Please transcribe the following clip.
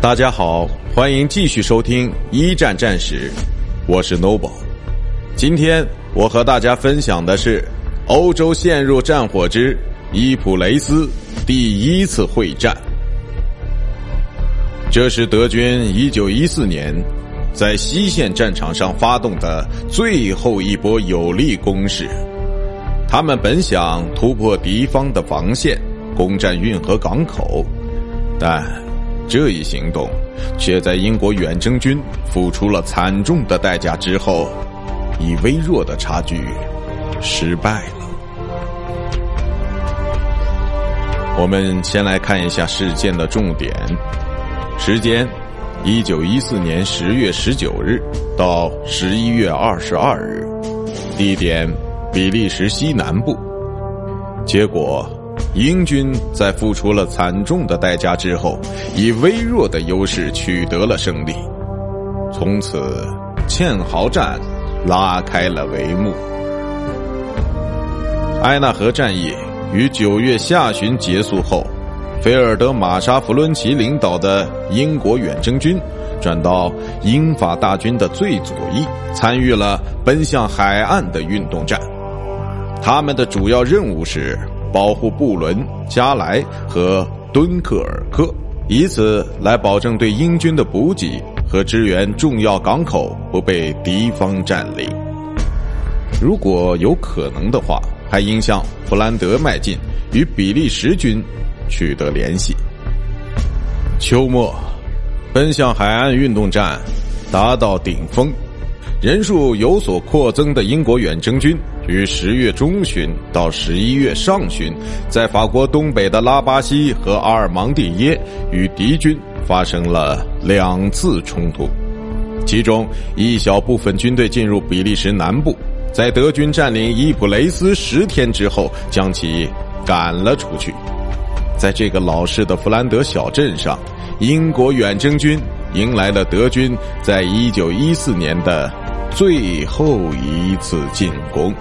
大家好，欢迎继续收听一战战史，我是 Noble。今天我和大家分享的是欧洲陷入战火之伊普雷斯第一次会战。这是德军一九一四年在西线战场上发动的最后一波有力攻势。他们本想突破敌方的防线，攻占运河港口，但这一行动却在英国远征军付出了惨重的代价之后，以微弱的差距失败了。我们先来看一下事件的重点：时间，一九一四年十月十九日到十一月二十二日；地点，比利时西南部。结果。英军在付出了惨重的代价之后，以微弱的优势取得了胜利，从此堑壕战拉开了帷幕。埃纳河战役于九月下旬结束后，菲尔德马莎·弗伦奇领导的英国远征军转到英法大军的最左翼，参与了奔向海岸的运动战。他们的主要任务是。保护布伦、加莱和敦刻尔克，以此来保证对英军的补给和支援重要港口不被敌方占领。如果有可能的话，还应向弗兰德迈进，与比利时军取得联系。秋末，奔向海岸运动战达到顶峰，人数有所扩增的英国远征军。于十月中旬到十一月上旬，在法国东北的拉巴西和阿尔芒蒂耶与敌军发生了两次冲突，其中一小部分军队进入比利时南部，在德军占领伊普雷斯十天之后，将其赶了出去。在这个老式的弗兰德小镇上，英国远征军迎来了德军在一九一四年的最后一次进攻。